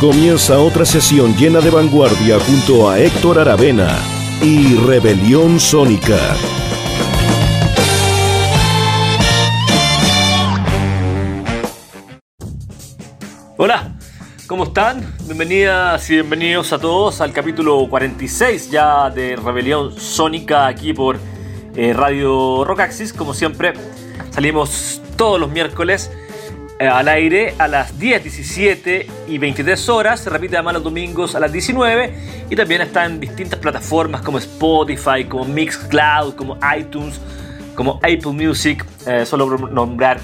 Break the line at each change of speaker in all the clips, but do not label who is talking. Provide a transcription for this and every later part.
Comienza otra sesión llena de vanguardia junto a Héctor Aravena y Rebelión Sónica.
Hola, ¿cómo están? Bienvenidas y bienvenidos a todos al capítulo 46 ya de Rebelión Sónica aquí por eh, Radio Rockaxis. Como siempre, salimos todos los miércoles al aire a las 10, 17 y 23 horas. Se repite además los domingos a las 19 y también está en distintas plataformas como Spotify, como Mixcloud, como iTunes, como Apple Music, eh, solo por nombrar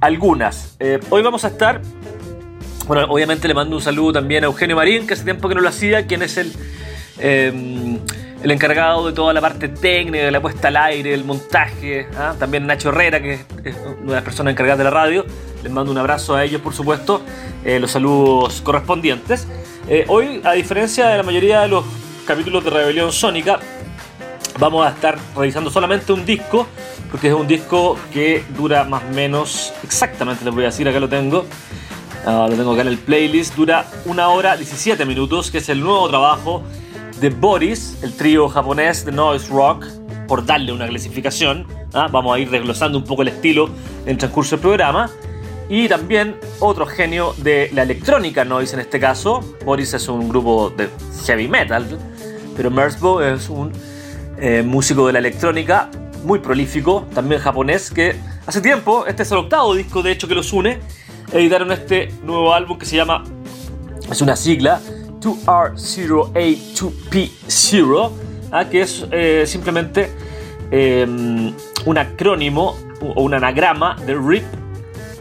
algunas. hoy vamos a estar bueno, obviamente le mando un saludo también a Eugenio Marín, que hace tiempo que no lo hacía, quien es el, em, el encargado de toda la parte técnica, de la puesta al aire, el montaje. ¿ah? También Nacho Herrera, que es una de las personas encargadas de la radio. Les mando un abrazo a ellos, por supuesto, eh, los saludos correspondientes. Eh, hoy, a diferencia de la mayoría de los capítulos de Rebelión Sónica, vamos a estar revisando solamente un disco, porque es un disco que dura más o menos, exactamente les voy a decir, acá lo tengo, Ah, lo tengo acá en el playlist. Dura una hora 17 minutos, que es el nuevo trabajo de Boris, el trío japonés de noise rock, por darle una clasificación. ¿ah? Vamos a ir desglosando un poco el estilo en el transcurso del programa. Y también otro genio de la electrónica noise en este caso. Boris es un grupo de heavy metal, pero Merzbow es un eh, músico de la electrónica muy prolífico, también japonés, que hace tiempo, este es el octavo disco de hecho que los une, editaron este nuevo álbum que se llama, es una sigla, 2R0A2P0, ¿ah? que es eh, simplemente em, un acrónimo o un anagrama de RIP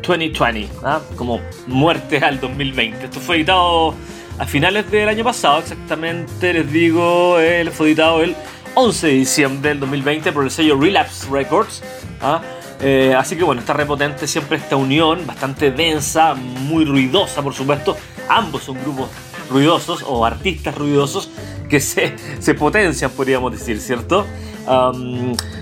2020, ¿ah? como muerte al 2020. Esto fue editado a finales del año pasado, exactamente les digo, eh, fue editado el 11 de diciembre del 2020 por el sello Relapse Records. ¿ah? Eh, así que bueno, está repotente siempre esta unión, bastante densa, muy ruidosa por supuesto. Ambos son grupos ruidosos o artistas ruidosos que se, se potencian, podríamos decir, ¿cierto?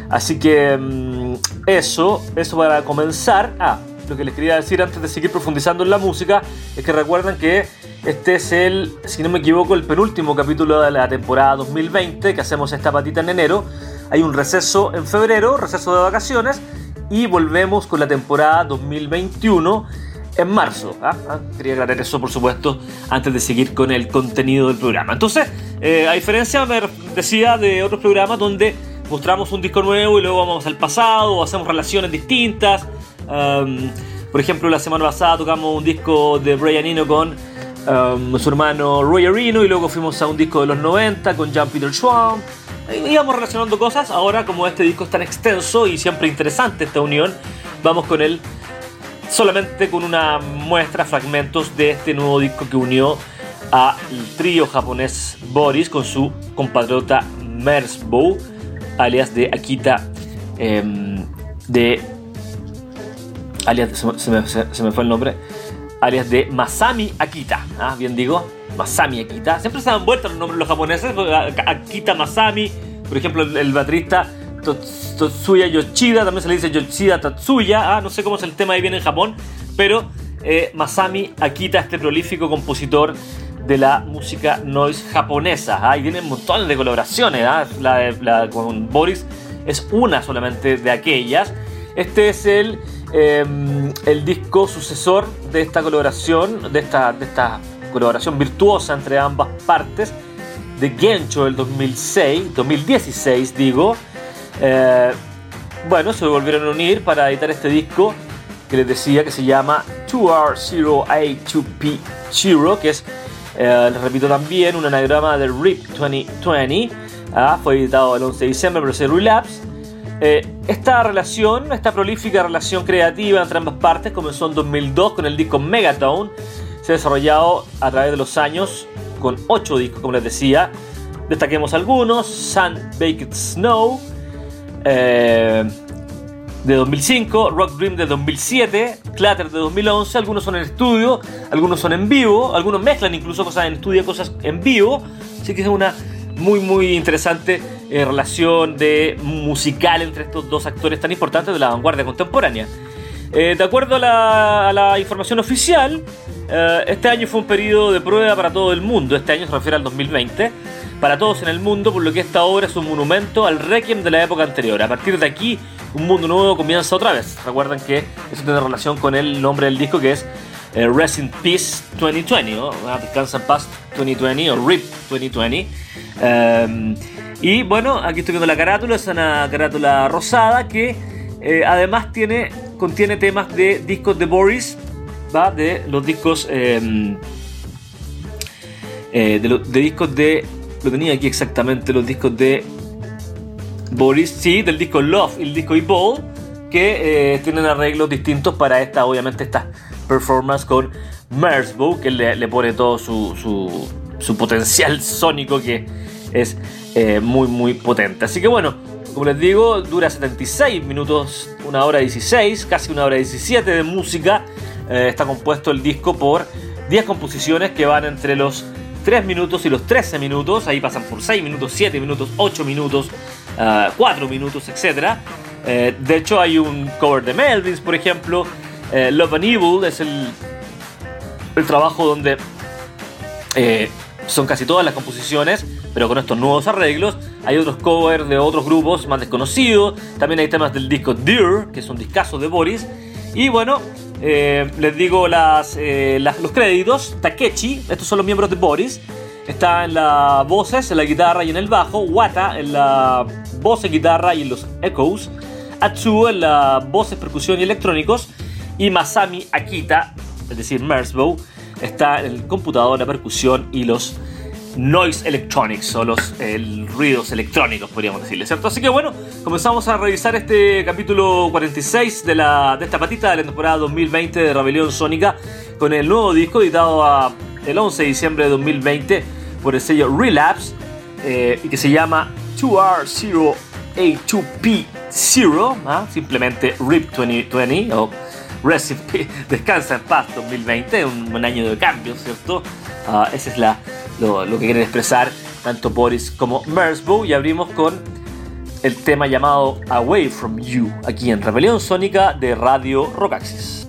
así que mm, eso, eso para comenzar. Ah, lo que les quería decir antes de seguir profundizando en la música es que recuerden que este es el, si no me equivoco, el penúltimo capítulo de la temporada 2020 que hacemos esta patita en enero. Hay un receso en febrero, receso de vacaciones, y volvemos con la temporada 2021 en marzo. ¿ah? ¿Ah? Quería aclarar eso, por supuesto, antes de seguir con el contenido del programa. Entonces, eh, a diferencia, me decía, de otros programas donde mostramos un disco nuevo y luego vamos al pasado, o hacemos relaciones distintas. por ejemplo, la semana pasada tocamos un disco de Brian Eno con su hermano Roy Arino y luego fuimos a un disco de los 90 con Jean Peter Schwab íbamos relacionando cosas. Ahora, como este disco es tan extenso y siempre interesante esta unión, vamos con él solamente con una muestra, fragmentos de este nuevo disco que unió al trío japonés Boris con su compatriota Merzbow, alias de Akita, em, de. alias, se me, fue el nombre, alias de Masami Akita, ¿ah? bien digo, Masami Akita. Siempre se dan vueltas los nombres los japoneses. Akita Masami, por ejemplo, el, baterista Tatsuya Yoshida, también se le dice Yoshida Tatsuya. Ah, no sé cómo es el tema ahí viene en Japón, pero eh, Masami Akita, este prolífico compositor de la música noise japonesa. Ahí vienen montones de colaboraciones. ¿ah? La, con Boris es una solamente de aquellas. Este es el, em, el disco sucesor de esta colaboración, de esta, de esta colaboración virtuosa entre ambas partes de Gencho del 2006, 2016 digo. Eh, bueno, se volvieron a unir para editar este disco que les decía que se llama 2R0A2P0, que es, eh, les repito también, un anagrama de RIP 2020. Ah, fue editado el 11 de diciembre por el Relapse. Eh, esta relación, esta prolífica relación creativa entre ambas partes comenzó en 2002 con el disco Megatone se ha desarrollado a través de los años con 8 discos, como les decía. Destaquemos algunos: Sun Baked Snow eh, de 2005, Rock Dream de 2007, Clatter de 2011. Algunos son en estudio, algunos son en vivo, algunos mezclan incluso cosas en estudio, cosas en vivo. Así que es una muy, muy interesante eh, relación de musical entre estos dos actores tan importantes de la vanguardia contemporánea. Eh, de acuerdo a la, información oficial, este año fue un periodo de prueba para todo el mundo. Este año se refiere al 2020. Para todos en el mundo, por lo que esta obra es un monumento al requiem de la época anterior. A partir de aquí, un mundo nuevo comienza otra vez. Recuerden que eso tiene relación con el nombre del disco que es eh, Rest in Peace 2020, ¿no? Ah, Descansa Paz 2020 o RIP 2020. Em, y bueno, aquí estoy viendo la carátula, es una carátula rosada que eh, además tiene, contiene temas de discos de Boris, ¿va? de los discos em, eh, de, discos de. Lo tenía aquí exactamente, los discos de Boris, sí, del disco Love y el disco Evolve, que tienen arreglos distintos para esta, obviamente, esta performance con Mersbow, que le, pone todo su, su, potencial sónico que es eh, muy muy potente. Así que bueno, como les digo, dura 76 minutos, una hora 16, casi una hora 17 de música. Eh, está compuesto el disco por 10 composiciones que van entre los 3 minutos y los 13 minutos. Ahí pasan por 6 minutos, 7 minutos, 8 minutos, 4 uh, minutos, etc. Eh, de hecho, hay un cover de Melvins, por ejemplo. Eh, Love and Evil es el, el trabajo donde eh, son casi todas las composiciones, pero con estos nuevos arreglos. Hay otros covers de otros grupos más desconocidos. También hay temas del disco Dear, que es un discazo de Boris. Y bueno, eh, les digo las, los créditos. Takechi, estos son los miembros de Boris. Está en las voces, en la guitarra y en el bajo. Wata en la voz, guitarra y en los echoes. Atsuo en las voces, percusión y electrónicos y Masami Akita, es decir, Mersbow, está en el computador, la percusión y los noise electronics o los ruidos electrónicos, podríamos decirle, ¿cierto? Así que bueno, comenzamos a revisar este capítulo 46 de, la, de esta patita de la temporada 2020 de Rebelión Sónica con el nuevo disco editado el 11 de diciembre de 2020 por el sello Relapse eh, y que se llama 2R0A2P0, ¿ah? simplemente RIP 2020 o Recipe, Descansa en Paz 2020, un, un año de cambio, ¿cierto? Uh, ese es la, lo, que quieren expresar tanto Boris como Mersbow y abrimos con el tema llamado Away From You, aquí en Rebelión Sónica de Radio Rockaxis.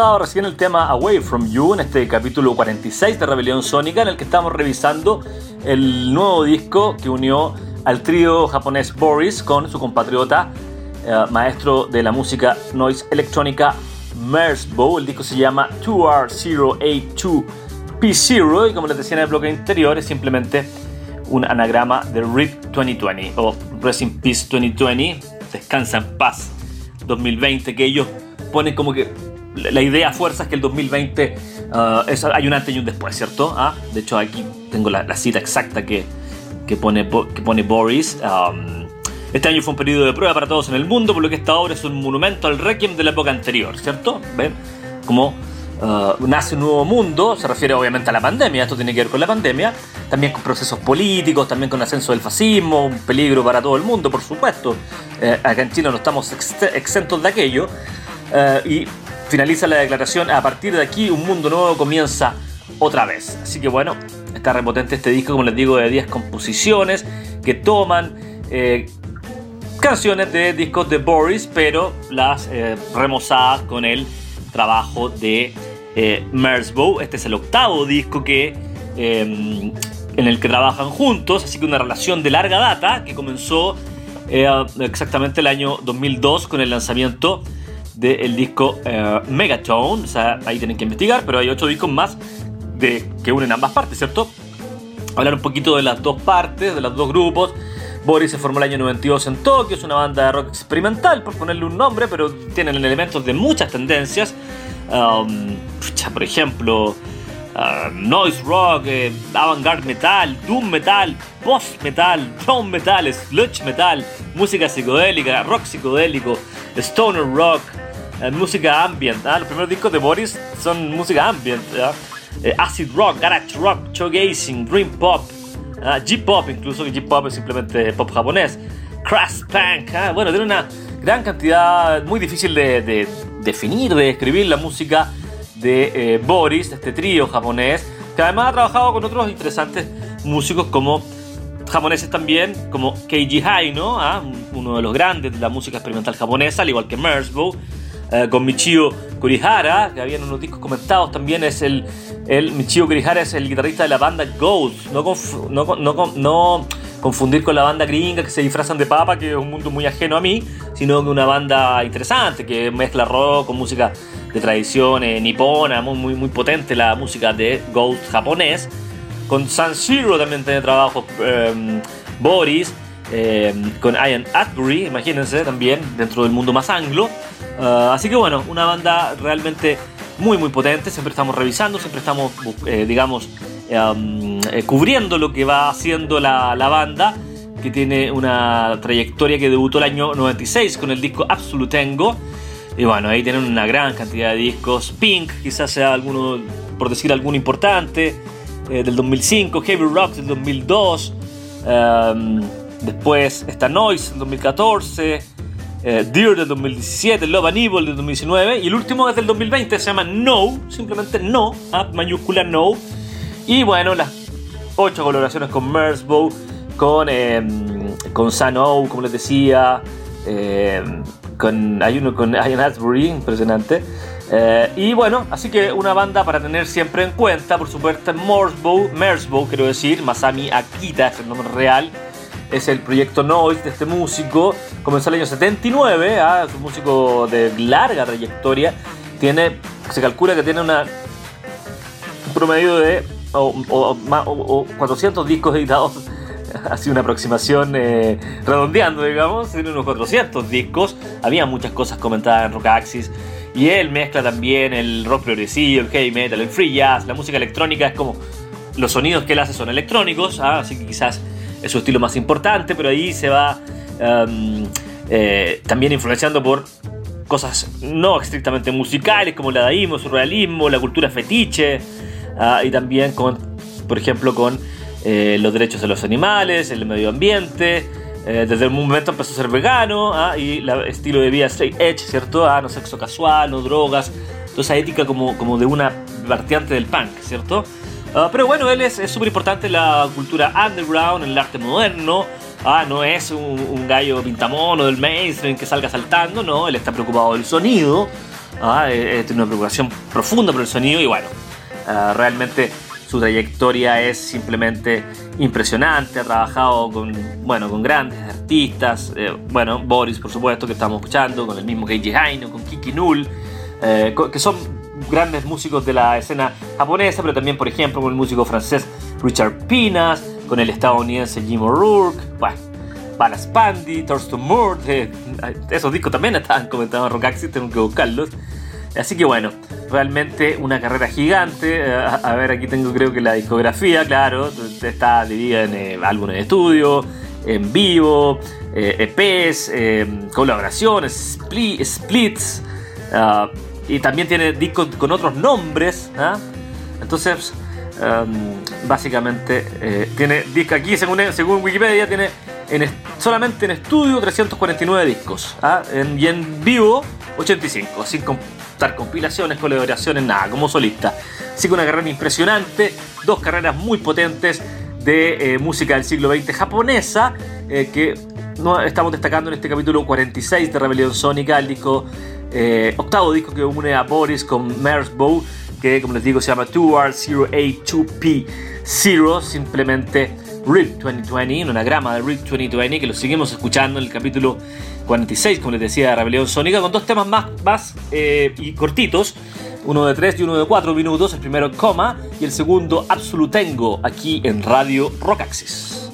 Pasado recién el tema Away From You en este capítulo 46 de Rebelión Sónica en el que estamos revisando el nuevo disco que unió al trío japonés Boris con su compatriota eh, maestro de la música noise electrónica Merzbow. El disco se llama 2R082P0 y como les decía en el bloque interior es simplemente un anagrama de RIP 2020 o Rest in Peace 2020, Descansa en Paz 2020 que ellos ponen como que la idea fuerza es que el 2020 uh, hay un antes y un después, ¿cierto? Ah, de hecho, aquí tengo la, cita exacta que, que, pone, que pone Boris. Um, este año fue un periodo de prueba para todos en el mundo, por lo que esta obra es un monumento al requiem de la época anterior, ¿cierto? ¿Ven? Como uh, nace un nuevo mundo, se refiere obviamente a la pandemia, esto tiene que ver con la pandemia, también con procesos políticos, también con el ascenso del fascismo, un peligro para todo el mundo, por supuesto. Eh, acá en Chile no estamos exentos de aquello. Uh, y finaliza la declaración, a partir de aquí un mundo nuevo comienza otra vez. Así que bueno, está repotente este disco, como les digo, de 10 composiciones que toman eh, canciones de discos de Boris, pero las eh, remozadas con el trabajo de eh, Merzbow. Este es el octavo disco que, em, en el que trabajan juntos, así que una relación de larga data que comenzó exactamente el año 2002 con el lanzamiento del disco eh, Megatone. O sea, ahí tienen que investigar, pero hay ocho discos más de, que unen ambas partes, ¿cierto? Hablar un poquito de las dos partes, de los dos grupos. Boris se formó el año 92 en Tokio, es una banda de rock experimental, por ponerle un nombre, pero tienen elementos de muchas tendencias. Um, por ejemplo, uh, noise rock, eh, avant-garde metal, doom metal, post metal, drone metal, sludge metal, música psicodélica, rock psicodélico, stoner rock, música ambient. ¿ah? Los primeros discos de Boris son música ambient. Eh, acid rock, garage rock, showgazing, dream pop, ¿ah? J-pop incluso, que J-pop es simplemente pop japonés. Crash Punk, ¿ah? bueno, tiene una gran cantidad, muy difícil de, definir, de describir la música de eh, Boris, este trío japonés, que además ha trabajado con otros interesantes músicos como japoneses también, como Keiji Haino, ¿ah? uno de los grandes de la música experimental japonesa, al igual que Merzbow, eh, con Michio Kurihara, que habían unos discos comentados también, es el, el Michio Kurihara es el guitarrista de la banda Ghost, no, no, no, confundir con la banda gringa que se disfrazan de papa, que es un mundo muy ajeno a mí, sino que una banda interesante que mezcla rock con música de tradición eh, nipona, muy, muy, muy potente la música de Ghost japonés. Con San Siro también tiene trabajo em, Boris, em, con Ian Atbury, imagínense también, dentro del mundo más anglo. Ah, así que bueno, una banda realmente muy muy potente, siempre estamos revisando, siempre estamos, eh, digamos, eh, cubriendo lo que va haciendo la, la, banda, que tiene una trayectoria que debutó el año 96 con el disco Absolutengo. Y bueno, ahí tienen una gran cantidad de discos. Pink, quizás sea alguno, por decir alguno importante. Eh, del 2005, Heavy Rock del 2002, em, después está Noise del 2014, eh, Deer del 2017, Love and Evil del 2019 y el último es del 2020, se llama No, simplemente No, ¿ah? mayúscula No. Y bueno, las ocho colaboraciones con Merzbow, con, eh, con Sano, como les decía, em, con, hay uno con Ian Asbury, impresionante. Eh, y bueno, así que una banda para tener siempre en cuenta, por supuesto, Morsbow, Mersbow, quiero decir, Masami Akita es el nombre real, es el proyecto Noise de este músico, comenzó el año 79, ¿ah? es un músico de larga trayectoria, tiene, se calcula que tiene una, un promedio de o, 400 discos editados así una aproximación eh, redondeando, digamos, tiene unos 400 discos. Había muchas cosas comentadas en Rock Axis. Y él mezcla también el rock progresivo, el heavy metal, el free jazz, la música electrónica. Es como los sonidos que él hace son electrónicos, ¿ah? así que quizás es su estilo más importante, pero ahí se va em, eh, también influenciando por cosas no estrictamente musicales, como el dadaísmo, el surrealismo, la cultura fetiche, ¿ah? y también con, por ejemplo, con eh, los derechos de los animales, el medio ambiente. Eh, desde el momento empezó a ser vegano ¿ah? y el estilo de vida straight edge, ¿cierto? Ah, no sexo casual, no drogas, toda esa ética como, como de una partiante del punk, ¿cierto? Ah, pero bueno, él es súper importante en la cultura underground, en el arte moderno. Ah, no es un, gallo pintamono del mainstream que salga saltando, no, él está preocupado del sonido. Ah, eh, tiene una preocupación profunda por el sonido y bueno, realmente su trayectoria es simplemente impresionante, ha trabajado con, bueno, con grandes artistas, eh, bueno, Boris por supuesto que estamos escuchando, con el mismo Keiji Haino, con Kiki Null, eh, que son grandes músicos de la escena japonesa, pero también por ejemplo con el músico francés Richard Pinas, con el estadounidense Jim O'Rourke, bueno, Bala Spandi, Thurston Moore, eh, esos discos también estaban comentados en Rock tengo que buscarlos. Así que bueno, realmente una carrera gigante. Eh, a, ver, aquí tengo creo que la discografía, claro, está dividida en eh, álbumes de estudio, en vivo, EPs, eh, e colaboraciones, splits, ah, y también tiene discos con otros nombres. ¿ah? Entonces, em, básicamente, tiene disco aquí, según, según Wikipedia, tiene solamente en estudio 349 discos ¿ah? y en vivo 85, sin contar compilaciones, colaboraciones, nada, como solista. Así que una carrera impresionante, dos carreras muy potentes de eh, música del siglo XX japonesa eh, que no, estamos destacando en este capítulo 46 de Rebelión Sónica, el disco, eh, octavo disco que une a Boris con Merzbow, que como les digo se llama 2R0A2P0, simplemente RIP 2020, un anagrama de RIP 2020 que lo seguimos escuchando en el capítulo 46, como les decía, de Rebelión Sónica, con dos temas más, más eh, y cortitos, uno de 3 y uno de 4 minutos, el primero coma y el segundo absolutengo aquí en Radio Rockaxis.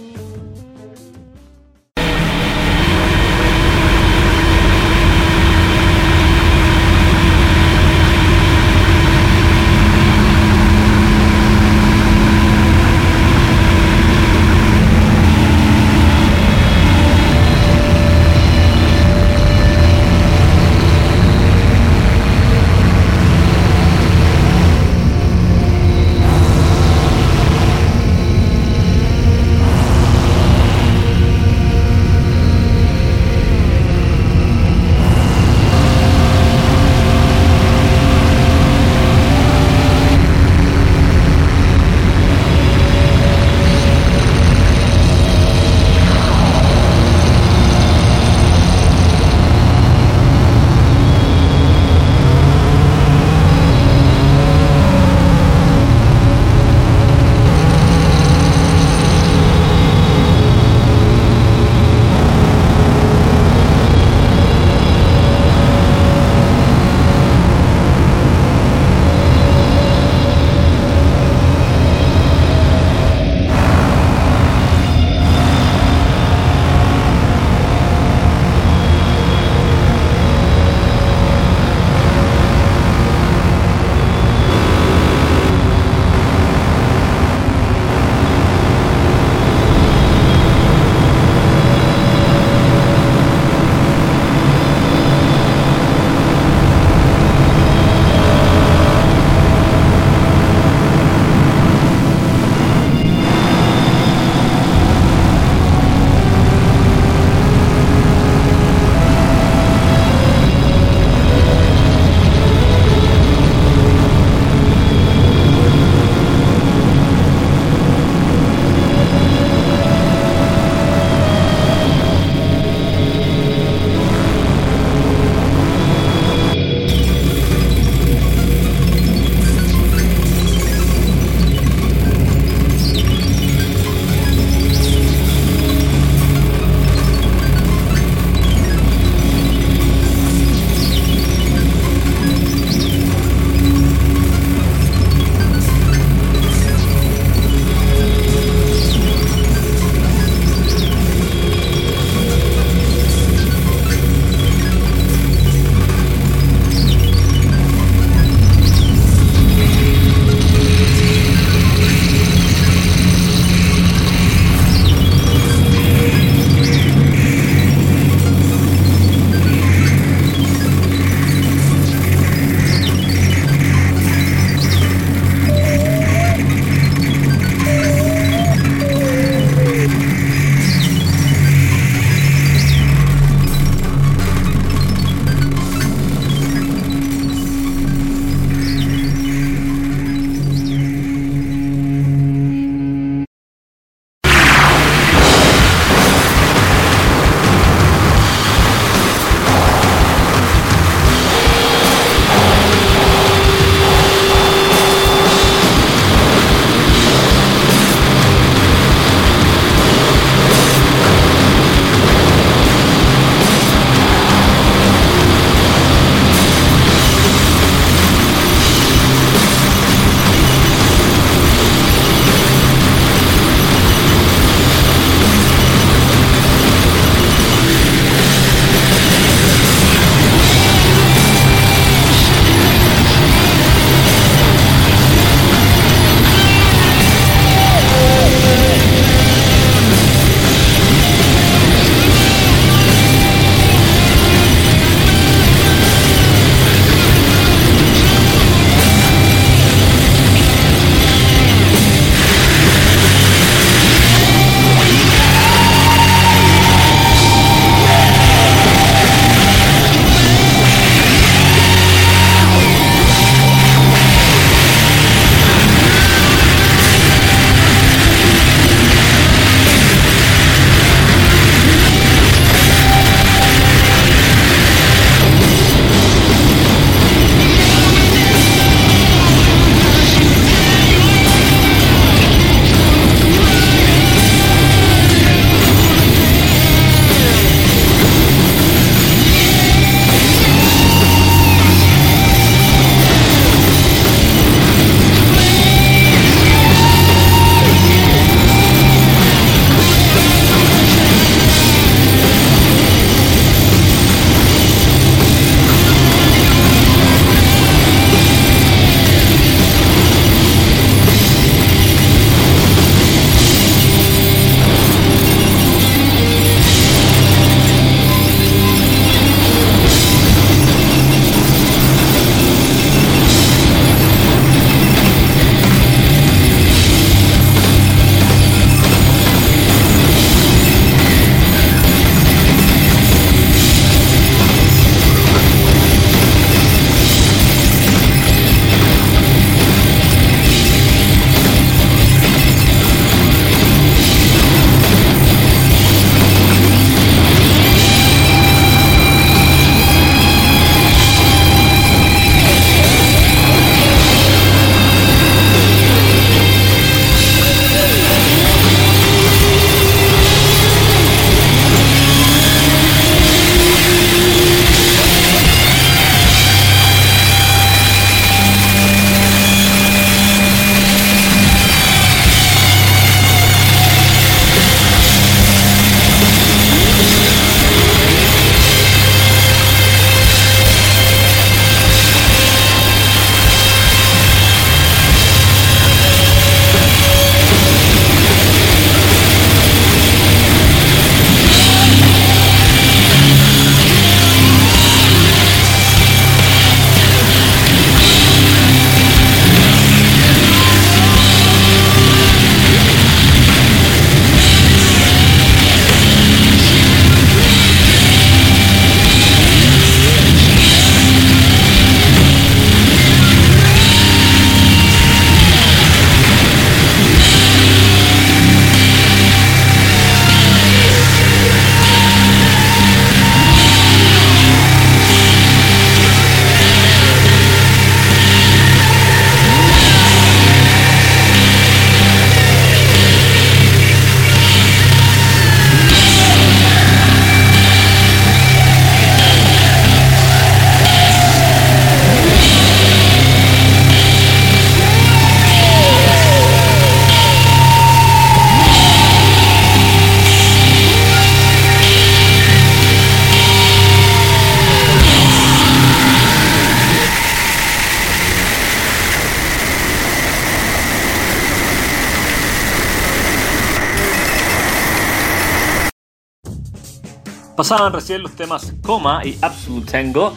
Pasaban recién los temas Coma y Absolute Tango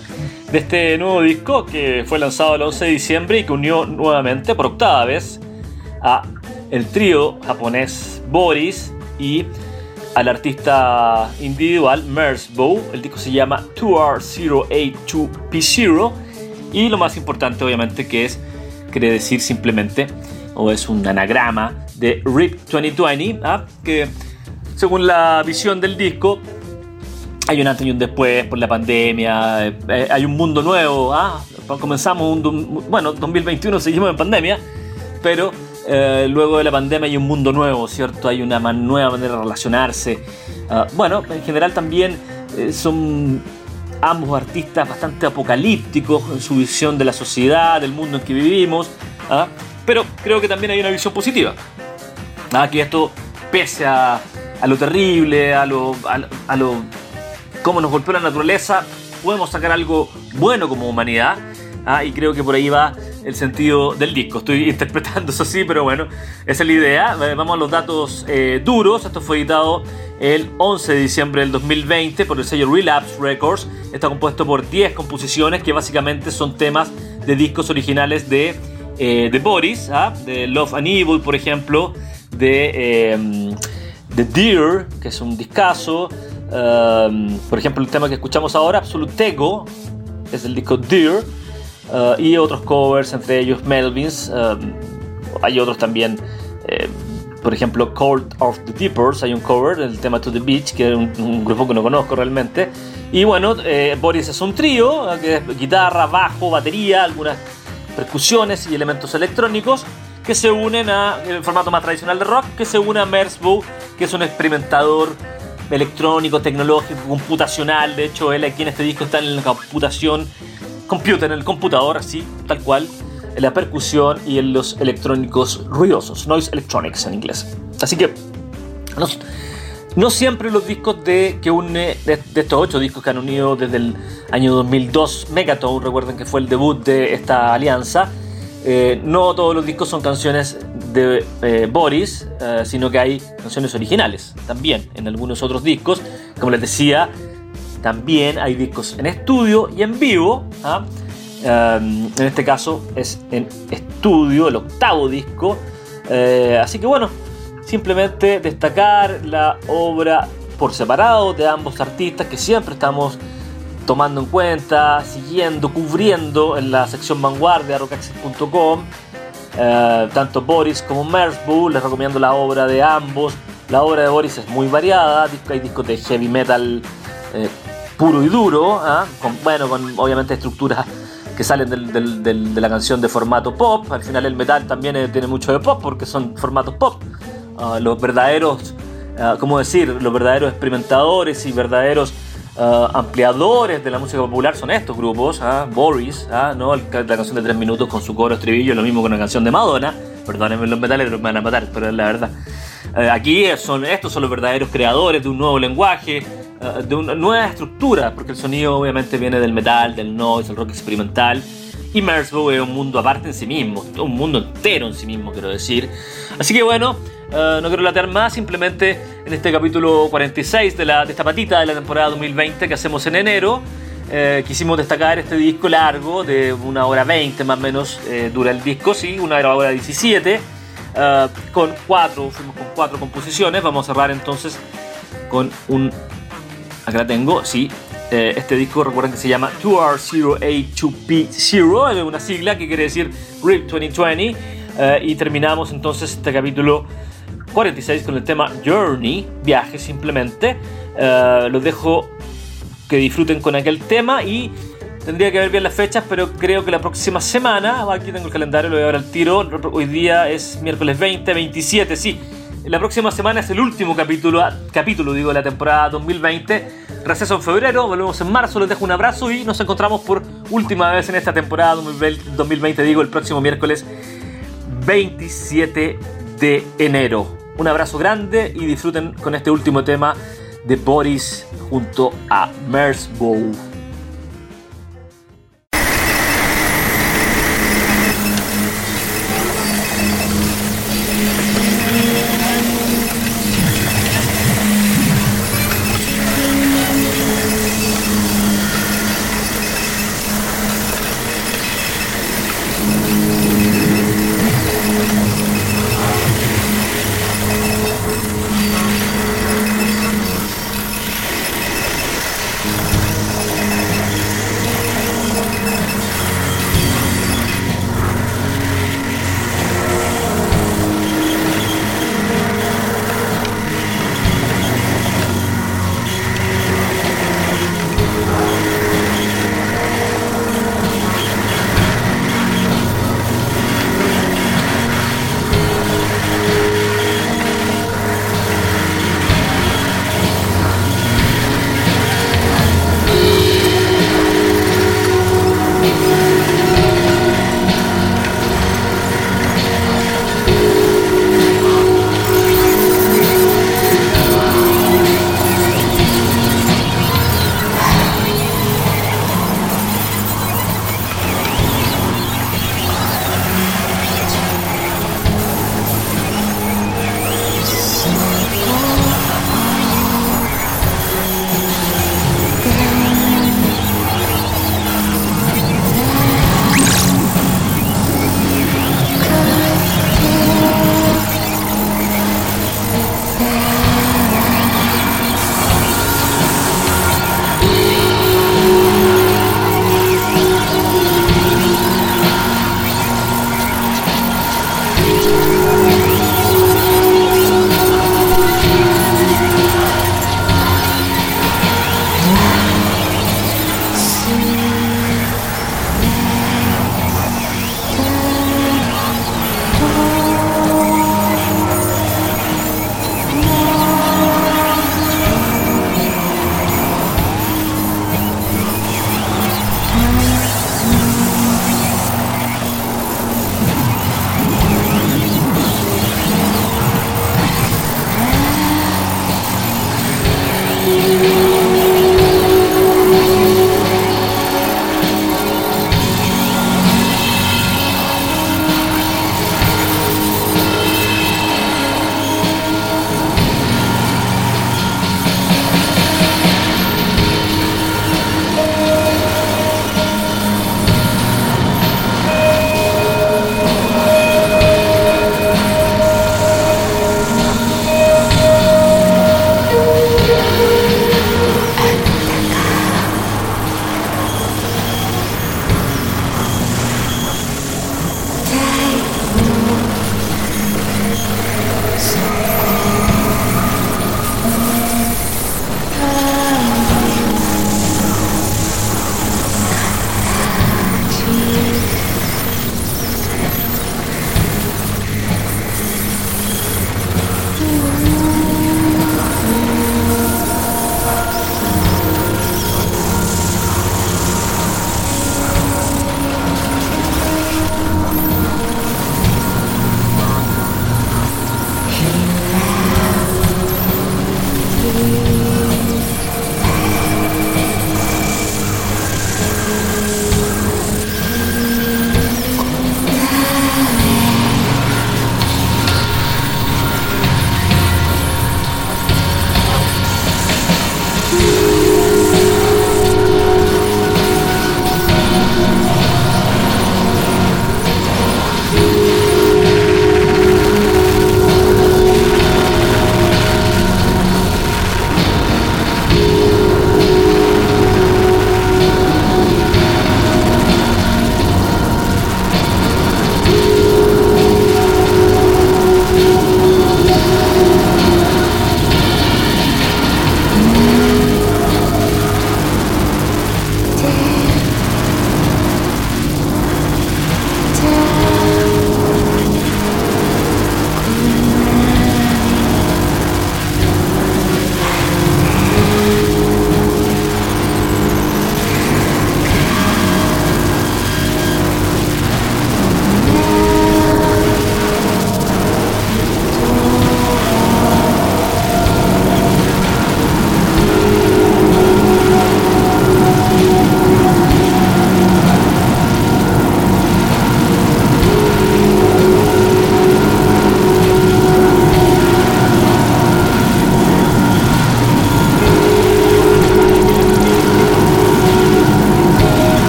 de este nuevo disco que fue lanzado el 11 de diciembre y que unió nuevamente por octava vez a el trío japonés Boris y al artista individual Mersbow. El disco se llama 2R082P0 y lo más importante obviamente que es, quiere decir simplemente, o es un anagrama de RIP 2020, ¿ah? que según la visión del disco hay un antes y un después por la pandemia, eh, eh, hay un mundo nuevo, ¿ah? comenzamos un, bueno, 2021 seguimos en pandemia, pero eh, luego de la pandemia hay un mundo nuevo, ¿cierto? Hay una nueva manera de relacionarse. Ah, bueno, en general también son ambos artistas bastante apocalípticos en su visión de la sociedad, del mundo en que vivimos, ¿ah? pero creo que también hay una visión positiva. ¿ah? Esto, pese a, lo terrible, a lo, a lo cómo nos golpeó la naturaleza, podemos sacar algo bueno como humanidad. ¿ah? Y creo que por ahí va el sentido del disco. Estoy interpretando eso así, pero bueno, esa es la idea. Eh, vamos a los datos eh, duros. Esto fue editado el 11 de diciembre del 2020 por el sello Relapse Records. Está compuesto por 10 composiciones que básicamente son temas de discos originales de, eh, de Boris, ¿ah? de Love and Evil, por ejemplo, de, The Deer, que es un discazo. Em, por ejemplo, el tema que escuchamos ahora, Absolutego, es el disco Dear, eh, y otros covers, entre ellos Melvins. Em, hay otros también, em, por ejemplo, Cold of the Deepers, hay un cover del tema To the Beach, que es un, grupo que no conozco realmente. Y bueno, eh, Boris es un trío, eh, que es guitarra, bajo, batería, algunas percusiones y elementos electrónicos que se unen a el formato más tradicional de rock, que se une a Merzbow, que es un experimentador electrónico, tecnológico, computacional. De hecho, él aquí en este disco está en la computación, computer, en el computador, así, tal cual, en la percusión y en los electrónicos ruidosos, noise electronics en inglés. Así que, no, siempre los discos de que une, de, estos ocho discos que han unido desde el año 2002, Megatone, recuerden que fue el debut de esta alianza, eh, no todos los discos son canciones de eh, Boris, eh, sino que hay canciones originales también en algunos otros discos. Como les decía, también hay discos en estudio y en vivo. ¿ah? en este caso es en estudio, el octavo disco. así que bueno, simplemente destacar la obra por separado de ambos artistas que siempre estamos tomando en cuenta, siguiendo, cubriendo en la sección vanguardia rockaxis.com. Eh, tanto Boris como Merzbow, les recomiendo la obra de ambos. La obra de Boris es muy variada, hay discos de heavy metal eh, puro y duro, ¿ah? con, bueno, obviamente estructuras que salen de la canción de formato pop. Al final el metal también eh, tiene mucho de pop porque son formatos pop. Ah, los verdaderos, uh, ¿cómo decir? Los verdaderos experimentadores y verdaderos Uh, ampliadores de la música popular son estos grupos, ¿ah? Boris, ¿ah? ¿no? la canción de tres minutos con su coro estribillo, lo mismo que una canción de Madonna, perdónenme los metales, me van a matar, pero es la verdad. Uh, aquí son, estos son los verdaderos creadores de un nuevo lenguaje, uh, de una nueva estructura, porque el sonido obviamente viene del metal, del noise, del rock experimental, y Merzbow es un mundo aparte en sí mismo, un mundo entero en sí mismo, quiero decir. Así que bueno, eh, no quiero latear más, simplemente en este capítulo 46 de, la, esta patita de la temporada 2020 que hacemos en enero, eh, quisimos destacar este disco largo de una hora 20 más o menos eh, dura el disco, sí, una hora 17, con cuatro, fuimos con cuatro composiciones, vamos a cerrar entonces con un, acá la tengo, sí, este disco recuerden que se llama 2R0A2P0, es una sigla que quiere decir RIP 2020, y terminamos entonces este capítulo 46 con el tema Journey, viaje simplemente. Uh, los dejo que disfruten con aquel tema y tendría que ver bien las fechas, pero creo que la próxima semana, aquí tengo el calendario, lo voy a ver al tiro. Hoy día es miércoles 20, 27, sí. La próxima semana es el último capítulo, capítulo digo, de la temporada 2020. Receso en febrero, volvemos en marzo, les dejo un abrazo y nos encontramos por última vez en esta temporada 2020, digo, el próximo miércoles 27 de enero. Un abrazo grande y disfruten con este último tema de Boris junto a Merzbow.